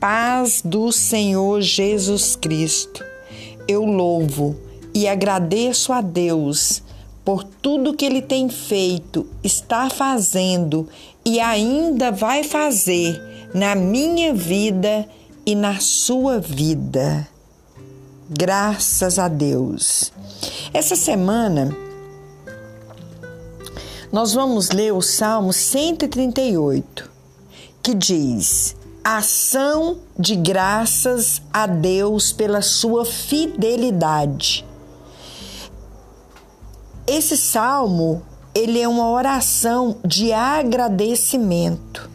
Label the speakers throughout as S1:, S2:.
S1: paz do Senhor Jesus Cristo. Eu louvo e agradeço a Deus por tudo que Ele tem feito, está fazendo e ainda vai fazer na minha vida e na sua vida. Graças a Deus. Essa semana nós vamos ler o Salmo 138, que diz: Ação de graças a Deus pela sua fidelidade. Esse salmo, ele é uma oração de agradecimento.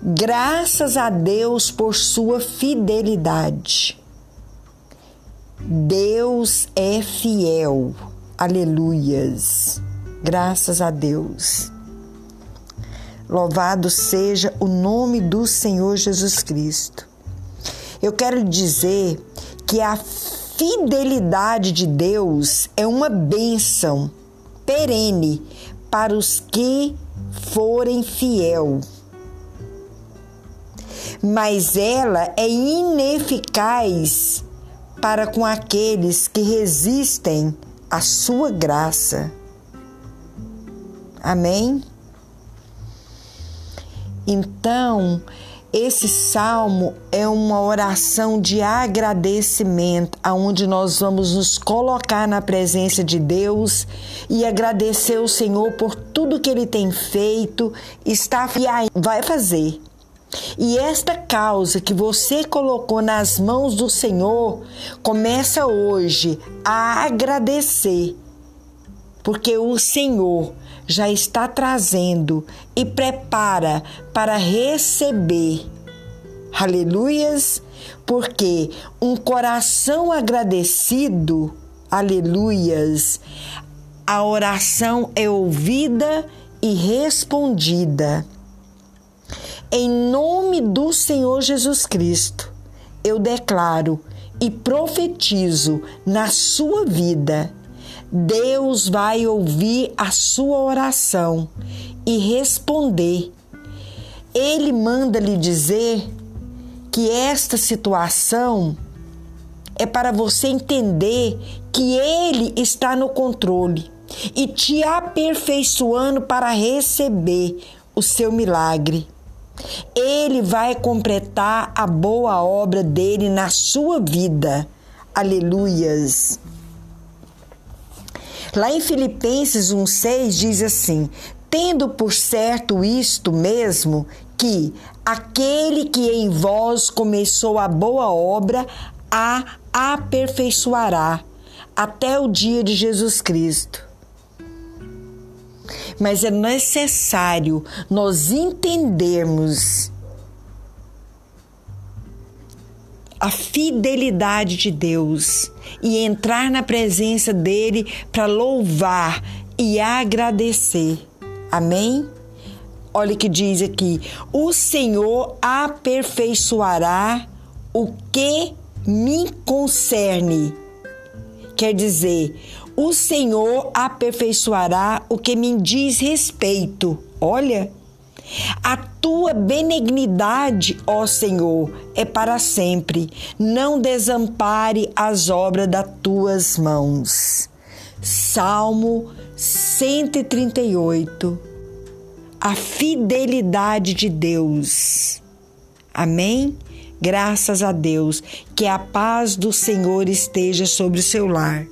S1: Graças a Deus por sua fidelidade. Deus é fiel. Aleluias. Graças a Deus. Louvado seja o nome do Senhor Jesus Cristo. Eu quero dizer que a fidelidade de Deus é uma bênção perene para os que forem fiel. Mas ela é ineficaz para com aqueles que resistem à sua graça. Amém? Então, esse salmo é uma oração de agradecimento, aonde nós vamos nos colocar na presença de Deus e agradecer o Senhor por tudo que ele tem feito, está e vai fazer. E esta causa que você colocou nas mãos do Senhor, começa hoje a agradecer, porque o Senhor já está trazendo e prepara para receber. Aleluias, porque um coração agradecido, aleluias, a oração é ouvida e respondida. Em nome do Senhor Jesus Cristo, eu declaro e profetizo na sua vida Deus vai ouvir a sua oração e responder. Ele manda lhe dizer que esta situação é para você entender que Ele está no controle e te aperfeiçoando para receber o seu milagre. Ele vai completar a boa obra dele na sua vida. Aleluias. Lá em Filipenses 1,6 diz assim: Tendo por certo isto mesmo, que aquele que em vós começou a boa obra, a aperfeiçoará até o dia de Jesus Cristo. Mas é necessário nós entendermos a fidelidade de Deus e entrar na presença dele para louvar e agradecer. Amém? Olha que diz aqui: o Senhor aperfeiçoará o que me concerne. Quer dizer, o Senhor aperfeiçoará o que me diz respeito. Olha, a tua benignidade, ó Senhor, é para sempre. Não desampare as obras das tuas mãos. Salmo 138. A fidelidade de Deus. Amém? Graças a Deus. Que a paz do Senhor esteja sobre o seu lar.